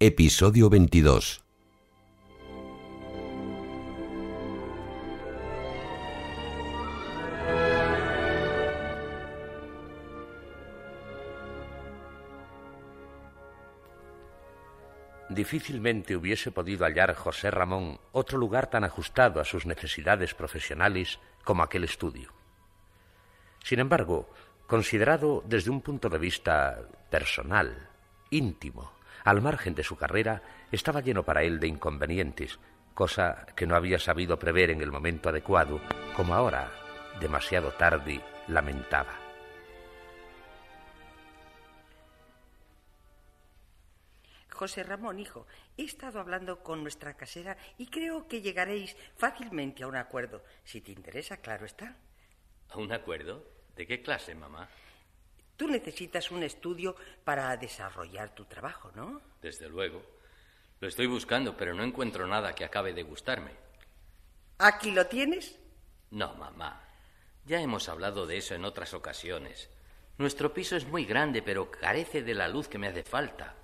Episodio 22. Difícilmente hubiese podido hallar José Ramón otro lugar tan ajustado a sus necesidades profesionales como aquel estudio. Sin embargo, considerado desde un punto de vista personal, íntimo, al margen de su carrera, estaba lleno para él de inconvenientes, cosa que no había sabido prever en el momento adecuado, como ahora, demasiado tarde, lamentaba. José Ramón, hijo, he estado hablando con nuestra casera y creo que llegaréis fácilmente a un acuerdo. Si te interesa, claro está. ¿A un acuerdo? ¿De qué clase, mamá? Tú necesitas un estudio para desarrollar tu trabajo, ¿no? Desde luego. Lo estoy buscando, pero no encuentro nada que acabe de gustarme. ¿Aquí lo tienes? No, mamá. Ya hemos hablado de eso en otras ocasiones. Nuestro piso es muy grande, pero carece de la luz que me hace falta.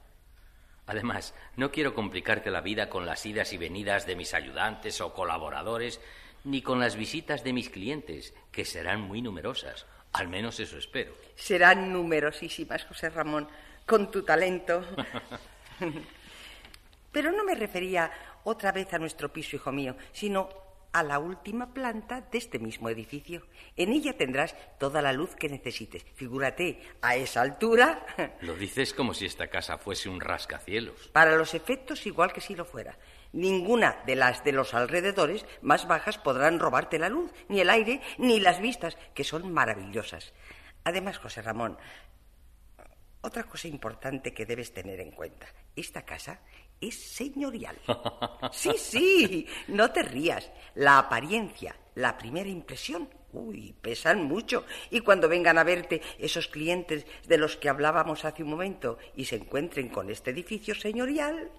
Además, no quiero complicarte la vida con las idas y venidas de mis ayudantes o colaboradores, ni con las visitas de mis clientes, que serán muy numerosas. Al menos eso espero. Serán numerosísimas, José Ramón, con tu talento. Pero no me refería otra vez a nuestro piso, hijo mío, sino a la última planta de este mismo edificio. En ella tendrás toda la luz que necesites. Figúrate, a esa altura. Lo dices como si esta casa fuese un rascacielos. Para los efectos, igual que si lo fuera. Ninguna de las de los alrededores más bajas podrán robarte la luz, ni el aire, ni las vistas, que son maravillosas. Además, José Ramón, otra cosa importante que debes tener en cuenta. Esta casa es señorial. Sí, sí, no te rías. La apariencia, la primera impresión, uy, pesan mucho. Y cuando vengan a verte esos clientes de los que hablábamos hace un momento y se encuentren con este edificio señorial,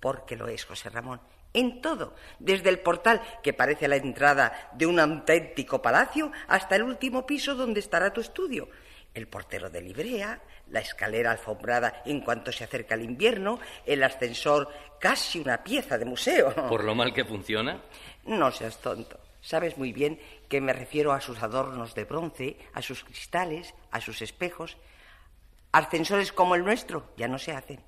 porque lo es, José Ramón, en todo, desde el portal que parece la entrada de un auténtico palacio hasta el último piso donde estará tu estudio. El portero de librea, la escalera alfombrada en cuanto se acerca el invierno, el ascensor casi una pieza de museo. ¿Por lo mal que funciona? No seas tonto. Sabes muy bien que me refiero a sus adornos de bronce, a sus cristales, a sus espejos. Ascensores como el nuestro ya no se hacen.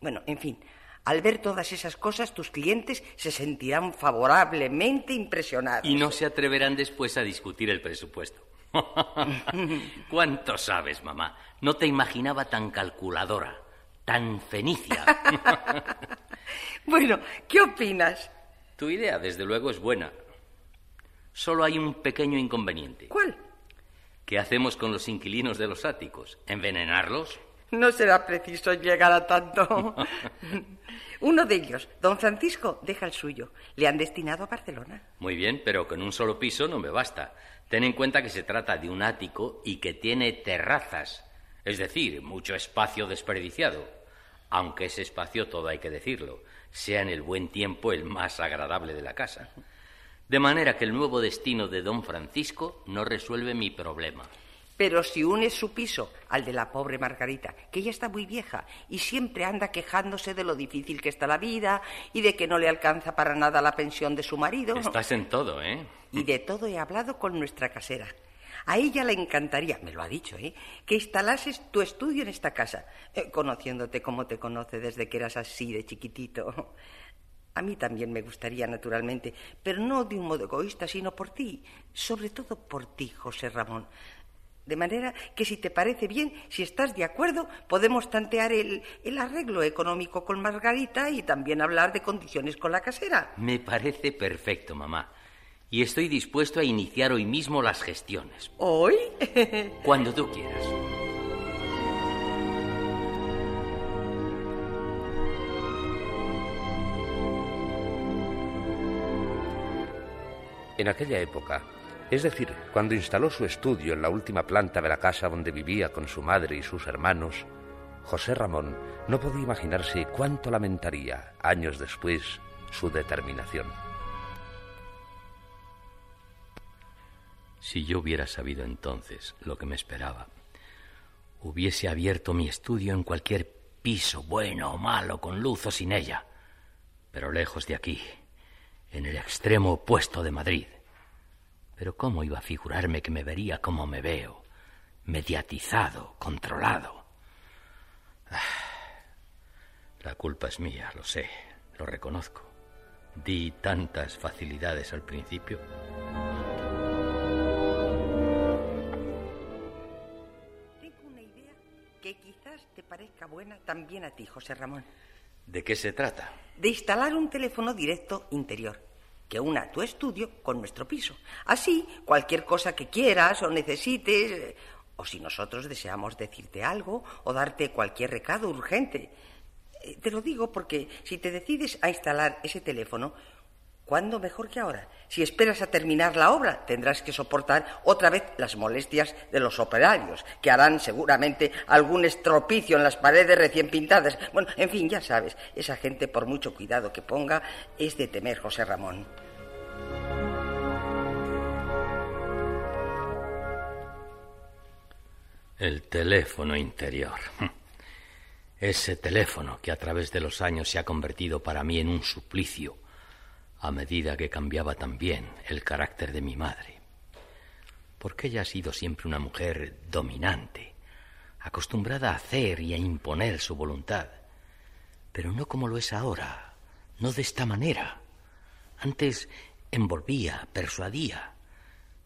Bueno, en fin, al ver todas esas cosas, tus clientes se sentirán favorablemente impresionados. Y no se atreverán después a discutir el presupuesto. ¿Cuánto sabes, mamá? No te imaginaba tan calculadora, tan fenicia. bueno, ¿qué opinas? Tu idea, desde luego, es buena. Solo hay un pequeño inconveniente. ¿Cuál? ¿Qué hacemos con los inquilinos de los áticos? ¿Envenenarlos? No será preciso llegar a tanto. Uno de ellos, don Francisco, deja el suyo. Le han destinado a Barcelona. Muy bien, pero con un solo piso no me basta. Ten en cuenta que se trata de un ático y que tiene terrazas, es decir, mucho espacio desperdiciado. Aunque ese espacio, todo hay que decirlo, sea en el buen tiempo el más agradable de la casa. De manera que el nuevo destino de don Francisco no resuelve mi problema. Pero si unes su piso al de la pobre Margarita, que ya está muy vieja y siempre anda quejándose de lo difícil que está la vida y de que no le alcanza para nada la pensión de su marido. Estás en todo, ¿eh? Y de todo he hablado con nuestra casera. A ella le encantaría, me lo ha dicho, ¿eh? que instalases tu estudio en esta casa, eh, conociéndote como te conoce desde que eras así de chiquitito. A mí también me gustaría, naturalmente, pero no de un modo egoísta, sino por ti, sobre todo por ti, José Ramón. De manera que, si te parece bien, si estás de acuerdo, podemos tantear el, el, arreglo económico con Margarita y también hablar de condiciones con la casera. Me parece perfecto, mamá. Y estoy dispuesto a iniciar hoy mismo las gestiones. ¿Hoy? Cuando tú quieras. En aquella época, es decir, cuando instaló su estudio en la última planta de la casa donde vivía con su madre y sus hermanos, José Ramón no podía imaginarse cuánto lamentaría, años después, su determinación. Si yo hubiera sabido entonces lo que me esperaba, hubiese abierto mi estudio en cualquier piso, bueno o malo, con luz o sin ella, pero lejos de aquí, en el extremo opuesto de Madrid. Pero ¿cómo iba a figurarme que me vería como me veo, mediatizado, controlado? Ah, la culpa es mía, lo sé, lo reconozco. Di tantas facilidades al principio. parezca buena también a ti, José Ramón. ¿De qué se trata? De instalar un teléfono directo interior que una tu estudio con nuestro piso. Así, cualquier cosa que quieras o necesites, o si nosotros deseamos decirte algo o darte cualquier recado urgente. Eh, te lo digo porque si te decides a instalar ese teléfono, ¿Cuándo mejor que ahora? Si esperas a terminar la obra, tendrás que soportar otra vez las molestias de los operarios, que harán seguramente algún estropicio en las paredes recién pintadas. Bueno, en fin, ya sabes, esa gente, por mucho cuidado que ponga, es de temer, José Ramón. El teléfono interior. Ese teléfono que a través de los años se ha convertido para mí en un suplicio a medida que cambiaba también el carácter de mi madre. Porque ella ha sido siempre una mujer dominante, acostumbrada a hacer y a imponer su voluntad, pero no como lo es ahora, no de esta manera. Antes envolvía, persuadía,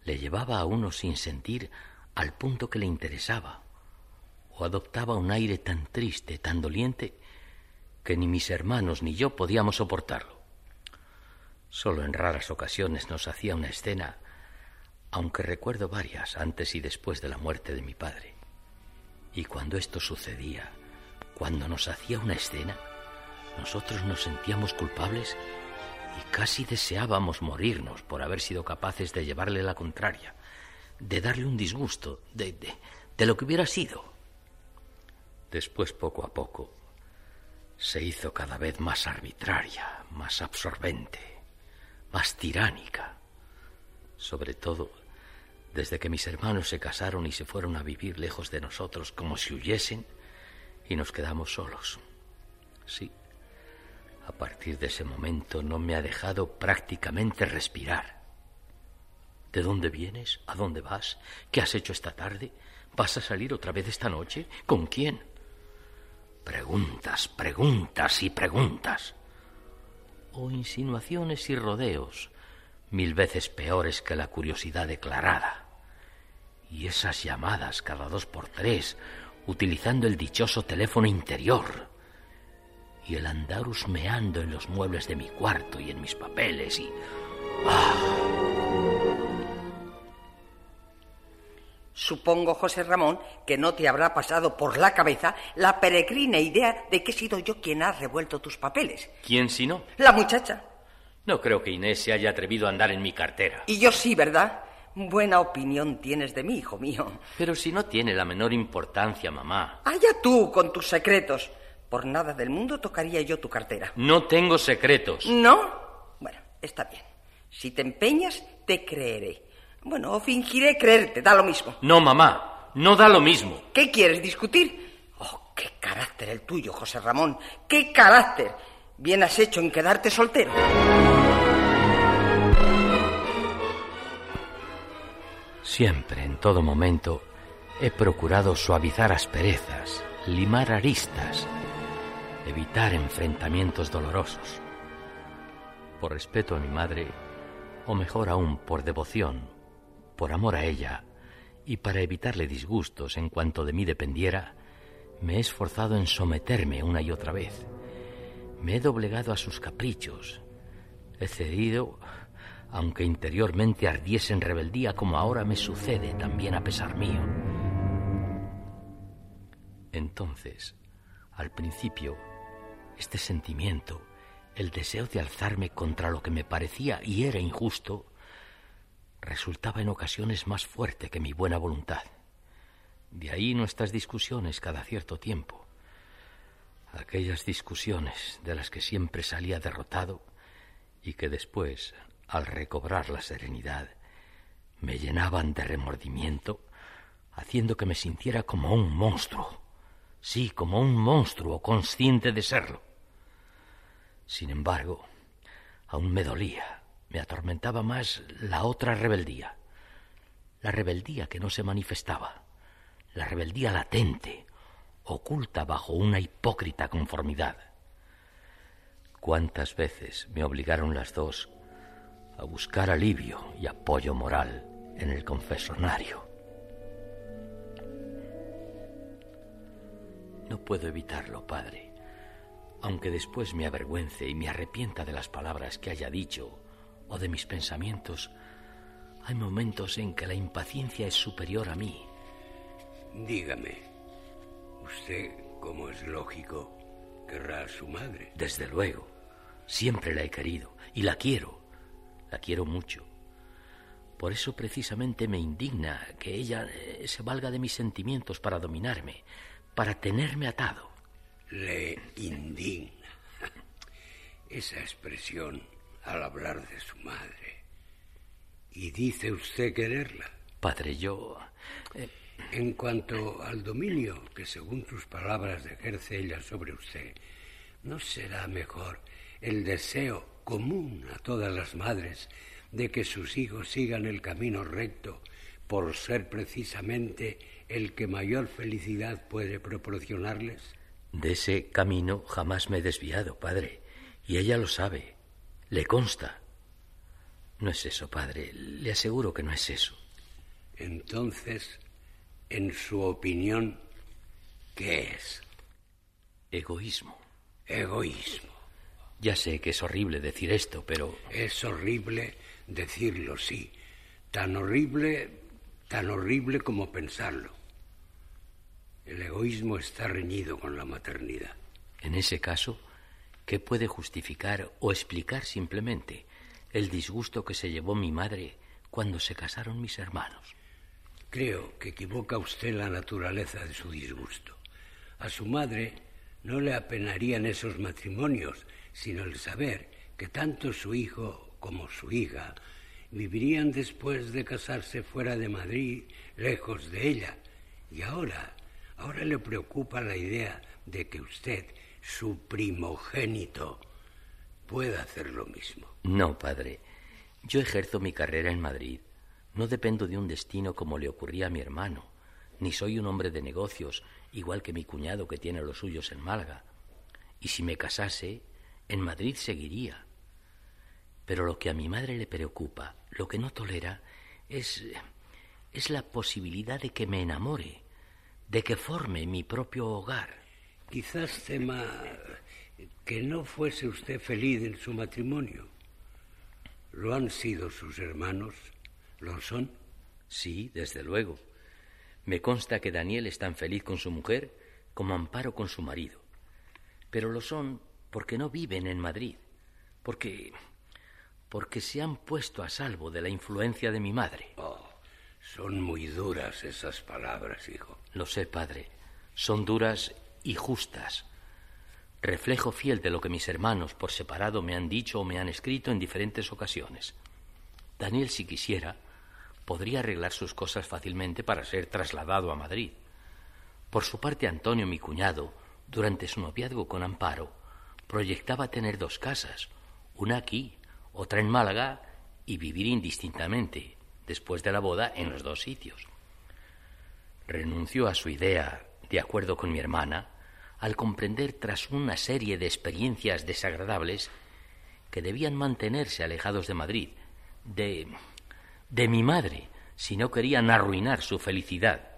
le llevaba a uno sin sentir al punto que le interesaba, o adoptaba un aire tan triste, tan doliente, que ni mis hermanos ni yo podíamos soportarlo. Solo en raras ocasiones nos hacía una escena, aunque recuerdo varias antes y después de la muerte de mi padre. Y cuando esto sucedía, cuando nos hacía una escena, nosotros nos sentíamos culpables y casi deseábamos morirnos por haber sido capaces de llevarle la contraria, de darle un disgusto, de, de, de lo que hubiera sido. Después, poco a poco, se hizo cada vez más arbitraria, más absorbente más tiránica. Sobre todo desde que mis hermanos se casaron y se fueron a vivir lejos de nosotros como si huyesen y nos quedamos solos. Sí, a partir de ese momento no me ha dejado prácticamente respirar. ¿De dónde vienes? ¿A dónde vas? ¿Qué has hecho esta tarde? ¿Vas a salir otra vez esta noche? ¿Con quién? Preguntas, preguntas y preguntas o insinuaciones y rodeos, mil veces peores que la curiosidad declarada. Y esas llamadas cada dos por tres, utilizando el dichoso teléfono interior. Y el andar husmeando en los muebles de mi cuarto y en mis papeles y... ¡Ah! Supongo, José Ramón, que no te habrá pasado por la cabeza la peregrina idea de que he sido yo quien ha revuelto tus papeles. ¿Quién si no? La muchacha. No creo que Inés se haya atrevido a andar en mi cartera. Y yo sí, ¿verdad? Buena opinión tienes de mí, hijo mío. Pero si no tiene la menor importancia, mamá. Allá tú con tus secretos. Por nada del mundo tocaría yo tu cartera. No tengo secretos. ¿No? Bueno, está bien. Si te empeñas, te creeré. Bueno, fingiré creerte, da lo mismo. No, mamá, no da lo mismo. ¿Qué quieres discutir? Oh, qué carácter el tuyo, José Ramón. ¡Qué carácter! Bien has hecho en quedarte soltero. Siempre, en todo momento, he procurado suavizar asperezas, limar aristas, evitar enfrentamientos dolorosos. Por respeto a mi madre, o mejor aún, por devoción, por amor a ella y para evitarle disgustos en cuanto de mí dependiera, me he esforzado en someterme una y otra vez. Me he doblegado a sus caprichos. He cedido, aunque interiormente ardiese en rebeldía como ahora me sucede también a pesar mío. Entonces, al principio, este sentimiento, el deseo de alzarme contra lo que me parecía y era injusto, resultaba en ocasiones más fuerte que mi buena voluntad. De ahí nuestras discusiones cada cierto tiempo. Aquellas discusiones de las que siempre salía derrotado y que después, al recobrar la serenidad, me llenaban de remordimiento, haciendo que me sintiera como un monstruo. Sí, como un monstruo consciente de serlo. Sin embargo, aún me dolía, me atormentaba más la otra rebeldía, la rebeldía que no se manifestaba, la rebeldía latente, oculta bajo una hipócrita conformidad. Cuántas veces me obligaron las dos a buscar alivio y apoyo moral en el confesonario. No puedo evitarlo, padre, aunque después me avergüence y me arrepienta de las palabras que haya dicho o de mis pensamientos, hay momentos en que la impaciencia es superior a mí. Dígame, usted, como es lógico, querrá a su madre. Desde luego, siempre la he querido y la quiero, la quiero mucho. Por eso precisamente me indigna que ella eh, se valga de mis sentimientos para dominarme, para tenerme atado. Le indigna. Esa expresión al hablar de su madre. ¿Y dice usted quererla? Padre, yo... Eh, en cuanto al dominio que según sus palabras ejerce ella sobre usted, ¿no será mejor el deseo común a todas las madres de que sus hijos sigan el camino recto por ser precisamente el que mayor felicidad puede proporcionarles? De ese camino jamás me he desviado, padre, y ella lo sabe. Le consta. No es eso, padre. Le aseguro que no es eso. Entonces, en su opinión, ¿qué es? Egoísmo. Egoísmo. Ya sé que es horrible decir esto, pero... Es horrible decirlo, sí. Tan horrible, tan horrible como pensarlo. El egoísmo está reñido con la maternidad. En ese caso, ¿Qué puede justificar o explicar simplemente el disgusto que se llevó mi madre cuando se casaron mis hermanos? Creo que equivoca usted la naturaleza de su disgusto. A su madre no le apenarían esos matrimonios, sino el saber que tanto su hijo como su hija vivirían después de casarse fuera de Madrid, lejos de ella. Y ahora, ahora le preocupa la idea de que usted su primogénito pueda hacer lo mismo. No, padre. Yo ejerzo mi carrera en Madrid. No dependo de un destino como le ocurría a mi hermano, ni soy un hombre de negocios, igual que mi cuñado que tiene los suyos en Málaga. Y si me casase, en Madrid seguiría. Pero lo que a mi madre le preocupa, lo que no tolera, es es la posibilidad de que me enamore, de que forme mi propio hogar. Quizás tema que no fuese usted feliz en su matrimonio. ¿Lo han sido sus hermanos? ¿Lo son? Sí, desde luego. Me consta que Daniel es tan feliz con su mujer como Amparo con su marido. Pero lo son porque no viven en Madrid, porque porque se han puesto a salvo de la influencia de mi madre. Oh, son muy duras esas palabras, hijo. Lo sé, padre. Son duras y justas, reflejo fiel de lo que mis hermanos por separado me han dicho o me han escrito en diferentes ocasiones. Daniel, si quisiera, podría arreglar sus cosas fácilmente para ser trasladado a Madrid. Por su parte, Antonio, mi cuñado, durante su noviazgo con Amparo, proyectaba tener dos casas, una aquí, otra en Málaga, y vivir indistintamente, después de la boda, en los dos sitios. Renunció a su idea de acuerdo con mi hermana, al comprender tras una serie de experiencias desagradables que debían mantenerse alejados de Madrid, de de mi madre, si no querían arruinar su felicidad.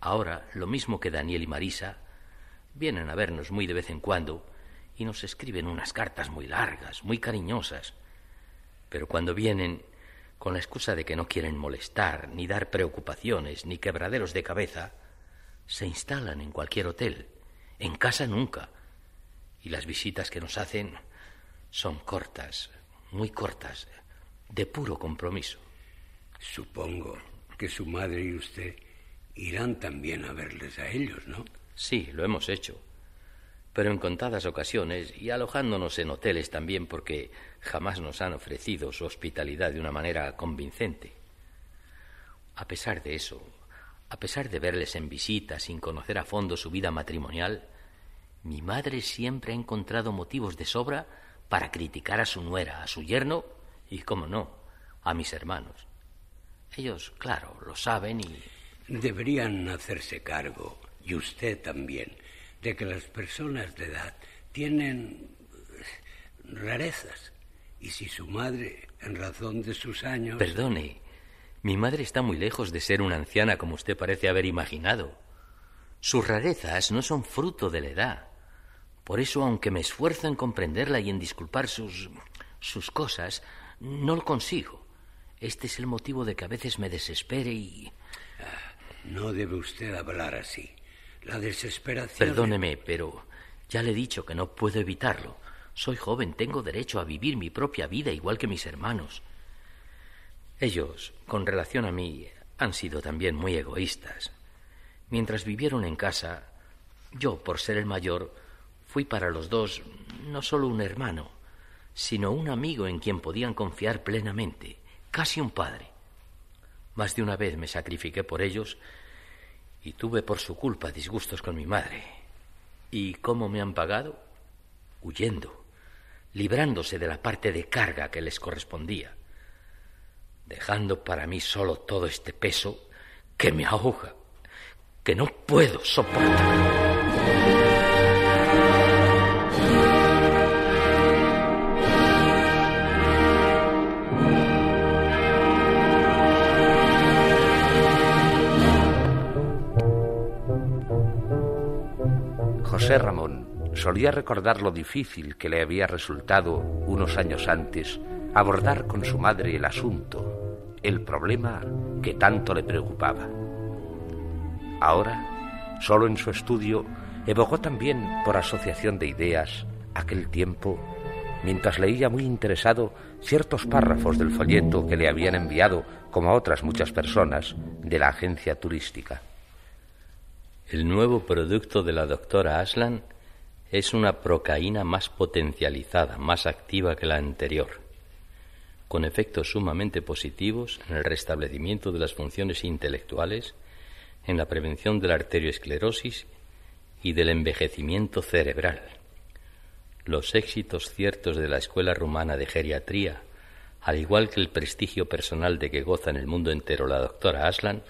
Ahora, lo mismo que Daniel y Marisa, vienen a vernos muy de vez en cuando y nos escriben unas cartas muy largas, muy cariñosas. Pero cuando vienen, con la excusa de que no quieren molestar, ni dar preocupaciones, ni quebraderos de cabeza, se instalan en cualquier hotel, en casa nunca, y las visitas que nos hacen son cortas, muy cortas, de puro compromiso. Supongo que su madre y usted irán también a verles a ellos, ¿no? Sí, lo hemos hecho. Pero en contadas ocasiones y alojándonos en hoteles también porque jamás nos han ofrecido su hospitalidad de una manera convincente. A pesar de eso, a pesar de verles en visita sin conocer a fondo su vida matrimonial, mi madre siempre ha encontrado motivos de sobra para criticar a su nuera, a su yerno y, como no, a mis hermanos. Ellos, claro, lo saben y... Deberían hacerse cargo, y usted también, de que las personas de edad tienen rarezas. Y si su madre, en razón de sus años... Perdone, mi madre está muy lejos de ser una anciana como usted parece haber imaginado. Sus rarezas no son fruto de la edad. Por eso, aunque me esfuerzo en comprenderla y en disculpar sus. sus cosas, no lo consigo. Este es el motivo de que a veces me desespere y. No debe usted hablar así. La desesperación. Perdóneme, pero ya le he dicho que no puedo evitarlo. Soy joven, tengo derecho a vivir mi propia vida igual que mis hermanos. Ellos, con relación a mí, han sido también muy egoístas. Mientras vivieron en casa, yo, por ser el mayor, fui para los dos no solo un hermano, sino un amigo en quien podían confiar plenamente, casi un padre. Más de una vez me sacrifiqué por ellos y tuve por su culpa disgustos con mi madre. ¿Y cómo me han pagado? Huyendo, librándose de la parte de carga que les correspondía, dejando para mí solo todo este peso que me ahoga, que no puedo soportar. José Ramón solía recordar lo difícil que le había resultado unos años antes abordar con su madre el asunto, el problema que tanto le preocupaba. Ahora, solo en su estudio, evocó también por asociación de ideas aquel tiempo mientras leía muy interesado ciertos párrafos del folleto que le habían enviado, como a otras muchas personas, de la agencia turística. El nuevo producto de la doctora Aslan es una procaína más potencializada, más activa que la anterior, con efectos sumamente positivos en el restablecimiento de las funciones intelectuales, en la prevención de la arteriosclerosis y del envejecimiento cerebral. Los éxitos ciertos de la Escuela Rumana de Geriatría, al igual que el prestigio personal de que goza en el mundo entero la doctora Aslan,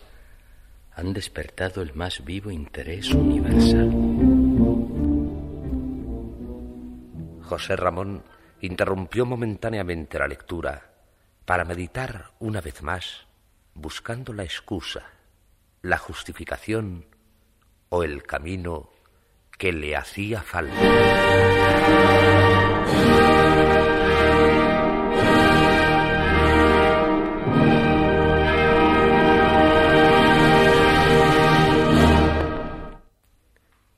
han despertado el más vivo interés universal. José Ramón interrumpió momentáneamente la lectura para meditar una vez más, buscando la excusa, la justificación o el camino que le hacía falta.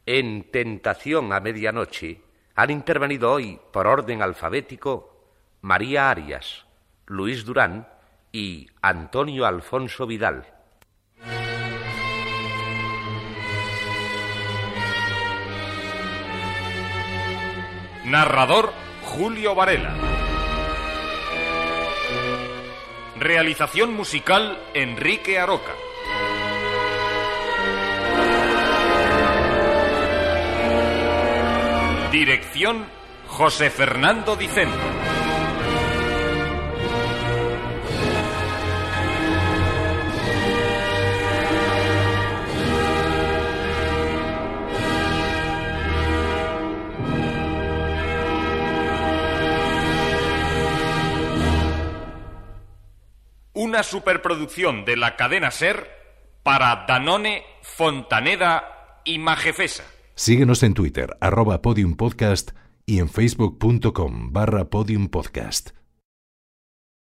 En Tentación a Medianoche han intervenido hoy, por orden alfabético, María Arias, Luis Durán y Antonio Alfonso Vidal. Narrador Julio Varela. Realización musical Enrique Aroca. Dirección José Fernando Dicento. Una superproducción de la cadena Ser para Danone, Fontaneda y Majefesa. Síguenos en Twitter, arroba podiumpodcast y en facebook.com barra podiumpodcast.